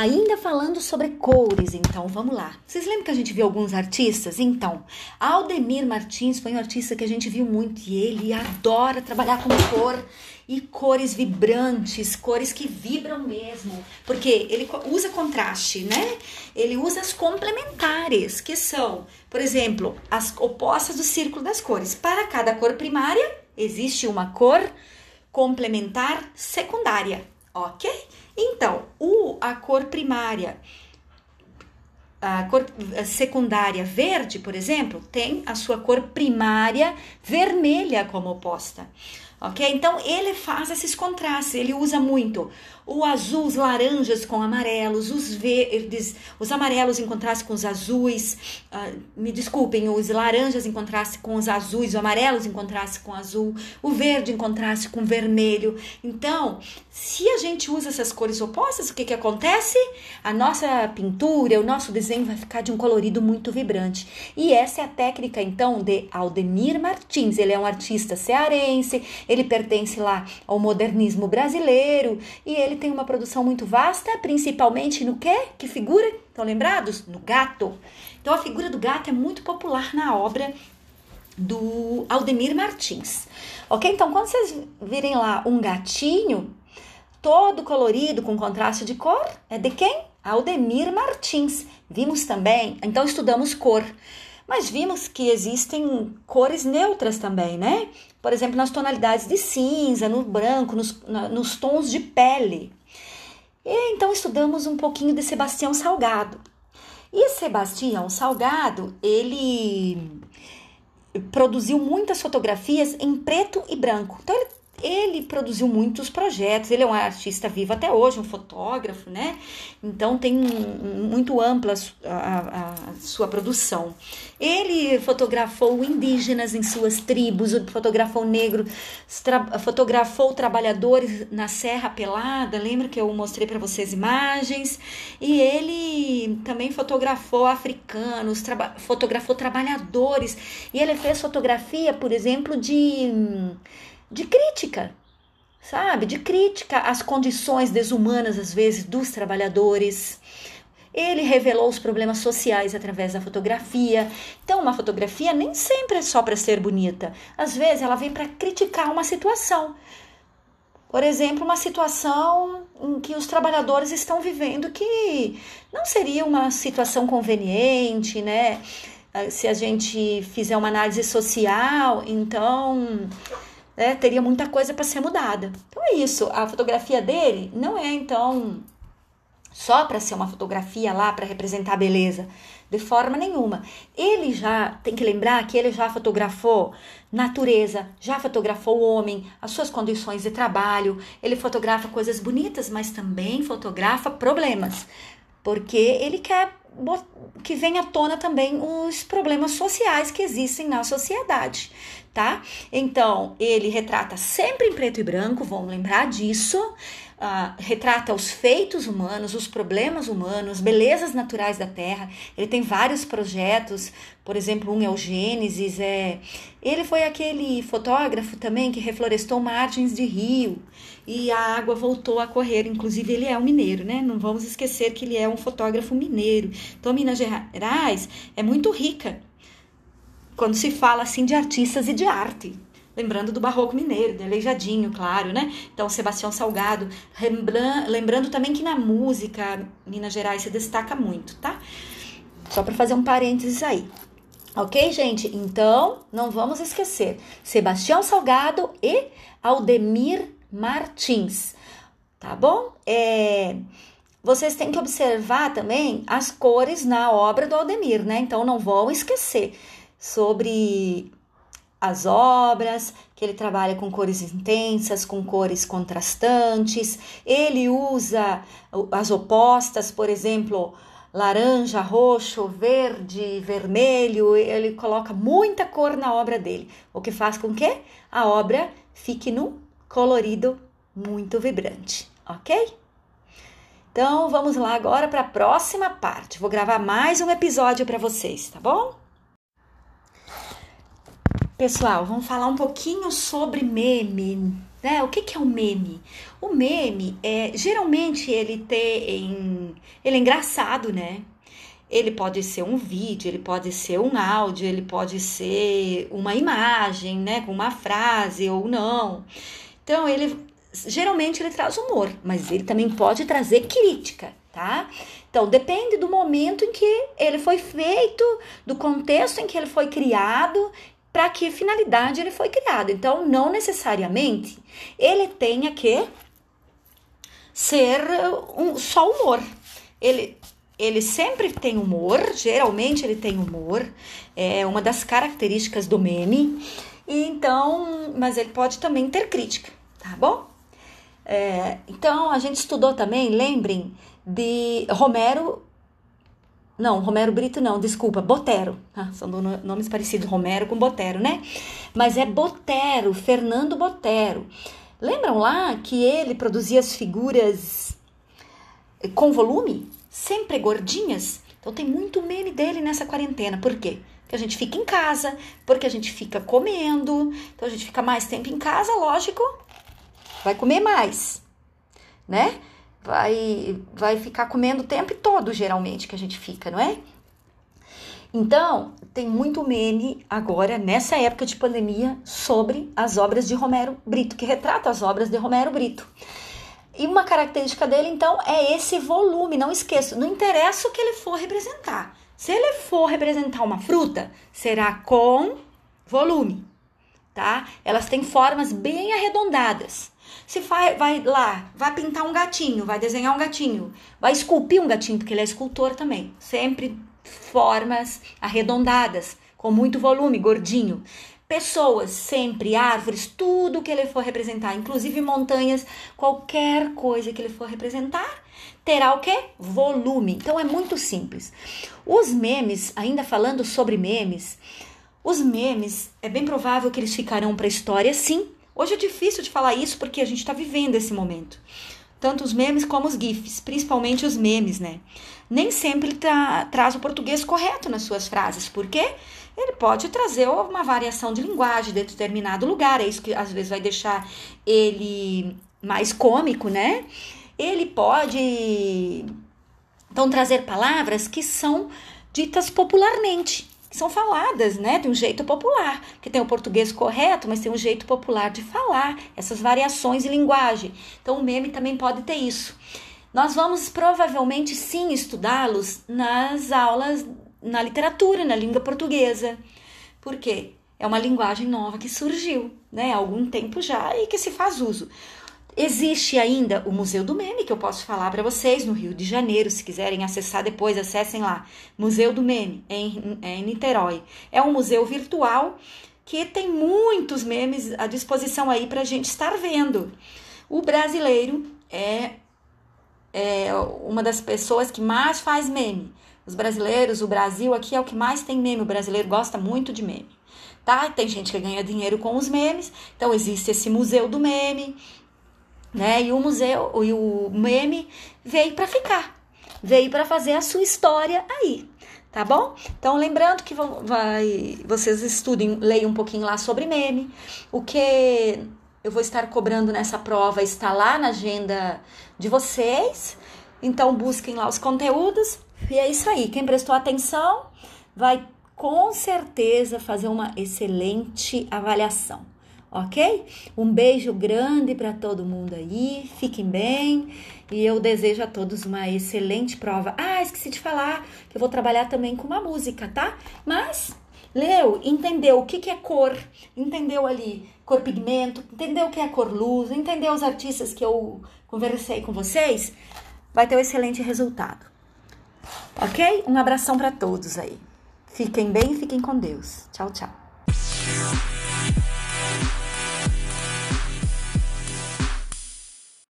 Ainda falando sobre cores, então, vamos lá. Vocês lembram que a gente viu alguns artistas? Então, Aldemir Martins foi um artista que a gente viu muito e ele adora trabalhar com cor e cores vibrantes, cores que vibram mesmo, porque ele usa contraste, né? Ele usa as complementares, que são, por exemplo, as opostas do círculo das cores. Para cada cor primária, existe uma cor complementar secundária, ok? Então, o, a cor primária, a cor secundária verde, por exemplo, tem a sua cor primária vermelha como oposta. Ok? Então ele faz esses contrastes, ele usa muito o azul, os laranjas com amarelos, os verdes, os amarelos em contraste com os azuis, uh, me desculpem, os laranjas em contraste com os azuis, os amarelos em contraste com azul, o verde em contraste com vermelho. Então, se a gente usa essas cores opostas, o que, que acontece? A nossa pintura, o nosso desenho vai ficar de um colorido muito vibrante. E essa é a técnica, então, de Aldemir Martins. Ele é um artista cearense, ele pertence lá ao modernismo brasileiro e ele tem uma produção muito vasta, principalmente no quê? Que figura? Estão lembrados? No gato. Então a figura do gato é muito popular na obra do Aldemir Martins. Ok? Então quando vocês virem lá um gatinho todo colorido com contraste de cor, é de quem? Aldemir Martins. Vimos também, então estudamos cor. Mas vimos que existem cores neutras também, né? Por exemplo, nas tonalidades de cinza, no branco, nos, na, nos tons de pele. E então estudamos um pouquinho de Sebastião Salgado. E Sebastião Salgado, ele produziu muitas fotografias em preto e branco. Então ele ele produziu muitos projetos, ele é um artista vivo até hoje, um fotógrafo, né? Então tem muito ampla a, a, a sua produção. Ele fotografou indígenas em suas tribos, fotografou negro, tra, fotografou trabalhadores na Serra Pelada, lembra que eu mostrei para vocês imagens? E ele também fotografou africanos, fotografou trabalhadores, e ele fez fotografia, por exemplo, de de crítica, sabe? De crítica às condições desumanas, às vezes, dos trabalhadores. Ele revelou os problemas sociais através da fotografia. Então, uma fotografia nem sempre é só para ser bonita. Às vezes, ela vem para criticar uma situação. Por exemplo, uma situação em que os trabalhadores estão vivendo que não seria uma situação conveniente, né? Se a gente fizer uma análise social, então né, teria muita coisa para ser mudada. Então é isso, a fotografia dele não é então só para ser uma fotografia lá para representar a beleza, de forma nenhuma. Ele já tem que lembrar que ele já fotografou natureza, já fotografou o homem, as suas condições de trabalho, ele fotografa coisas bonitas, mas também fotografa problemas, porque ele quer que venha à tona também os problemas sociais que existem na sociedade tá? Então, ele retrata sempre em preto e branco, vamos lembrar disso. Uh, retrata os feitos humanos, os problemas humanos, belezas naturais da Terra. Ele tem vários projetos, por exemplo, um é o Gênesis. É... Ele foi aquele fotógrafo também que reflorestou margens de rio e a água voltou a correr. Inclusive, ele é um mineiro, né? Não vamos esquecer que ele é um fotógrafo mineiro. Então, Minas Gerais é muito rica quando se fala assim de artistas e de arte. Lembrando do Barroco Mineiro, de Aleijadinho, claro, né? Então, Sebastião Salgado. Lembrando também que na música, Minas Gerais se destaca muito, tá? Só para fazer um parênteses aí. Ok, gente? Então, não vamos esquecer: Sebastião Salgado e Aldemir Martins, tá bom? É, vocês têm que observar também as cores na obra do Aldemir, né? Então, não vão esquecer sobre as obras, que ele trabalha com cores intensas, com cores contrastantes. Ele usa as opostas, por exemplo, laranja, roxo, verde, vermelho. Ele coloca muita cor na obra dele, o que faz com que a obra fique num colorido muito vibrante, ok? Então vamos lá agora para a próxima parte. Vou gravar mais um episódio para vocês, tá bom? Pessoal, vamos falar um pouquinho sobre meme. Né? O que, que é o meme? O meme é geralmente ele tem. Ele é engraçado, né? Ele pode ser um vídeo, ele pode ser um áudio, ele pode ser uma imagem, né? Com uma frase ou não. Então, ele geralmente ele traz humor, mas ele também pode trazer crítica, tá? Então, depende do momento em que ele foi feito, do contexto em que ele foi criado, para que finalidade ele foi criado. Então, não necessariamente ele tenha que ser um, só humor. Ele, ele sempre tem humor, geralmente ele tem humor, é uma das características do meme. E então, mas ele pode também ter crítica, tá bom? É, então, a gente estudou também, lembrem, de Romero não, Romero Brito não, desculpa, Botero. Ah, são nomes parecidos, Romero com Botero, né? Mas é Botero, Fernando Botero. Lembram lá que ele produzia as figuras com volume? Sempre gordinhas? Então tem muito meme dele nessa quarentena. Por quê? Porque a gente fica em casa, porque a gente fica comendo, então a gente fica mais tempo em casa, lógico, vai comer mais, né? Vai, vai ficar comendo o tempo todo, geralmente, que a gente fica, não é? Então, tem muito meme agora, nessa época de pandemia, sobre as obras de Romero Brito, que retrata as obras de Romero Brito. E uma característica dele, então, é esse volume, não esqueça, não interessa o que ele for representar. Se ele for representar uma fruta, será com volume, tá? Elas têm formas bem arredondadas. Se vai, vai lá, vai pintar um gatinho, vai desenhar um gatinho, vai esculpir um gatinho, porque ele é escultor também. Sempre formas arredondadas, com muito volume, gordinho. Pessoas, sempre, árvores, tudo que ele for representar, inclusive montanhas, qualquer coisa que ele for representar, terá o que? Volume. Então é muito simples. Os memes, ainda falando sobre memes, os memes, é bem provável que eles ficarão para a história, sim, Hoje é difícil de falar isso porque a gente está vivendo esse momento. Tanto os memes como os GIFs, principalmente os memes, né? Nem sempre tá, traz o português correto nas suas frases, porque ele pode trazer uma variação de linguagem de determinado lugar, é isso que às vezes vai deixar ele mais cômico, né? Ele pode então trazer palavras que são ditas popularmente que são faladas, né, de um jeito popular, que tem o português correto, mas tem um jeito popular de falar, essas variações de linguagem. Então o meme também pode ter isso. Nós vamos provavelmente sim estudá-los nas aulas na literatura, na língua portuguesa. Por quê? É uma linguagem nova que surgiu, né, há algum tempo já e que se faz uso. Existe ainda o Museu do Meme, que eu posso falar para vocês, no Rio de Janeiro. Se quiserem acessar depois, acessem lá. Museu do Meme, em, em Niterói. É um museu virtual que tem muitos memes à disposição aí para a gente estar vendo. O brasileiro é, é uma das pessoas que mais faz meme. Os brasileiros, o Brasil aqui é o que mais tem meme. O brasileiro gosta muito de meme. Tá? Tem gente que ganha dinheiro com os memes, então existe esse museu do meme, né? E o museu e o meme veio para ficar, veio para fazer a sua história aí, tá bom? Então lembrando que vão, vai, vocês estudem, leiam um pouquinho lá sobre meme, o que eu vou estar cobrando nessa prova está lá na agenda de vocês. Então busquem lá os conteúdos e é isso aí. Quem prestou atenção vai com certeza fazer uma excelente avaliação ok? Um beijo grande para todo mundo aí, fiquem bem e eu desejo a todos uma excelente prova. Ah, esqueci de falar que eu vou trabalhar também com uma música, tá? Mas leu, entendeu o que, que é cor, entendeu ali cor pigmento, entendeu o que é cor luz, entendeu os artistas que eu conversei com vocês, vai ter um excelente resultado. Ok? Um abração para todos aí. Fiquem bem, fiquem com Deus. Tchau, tchau.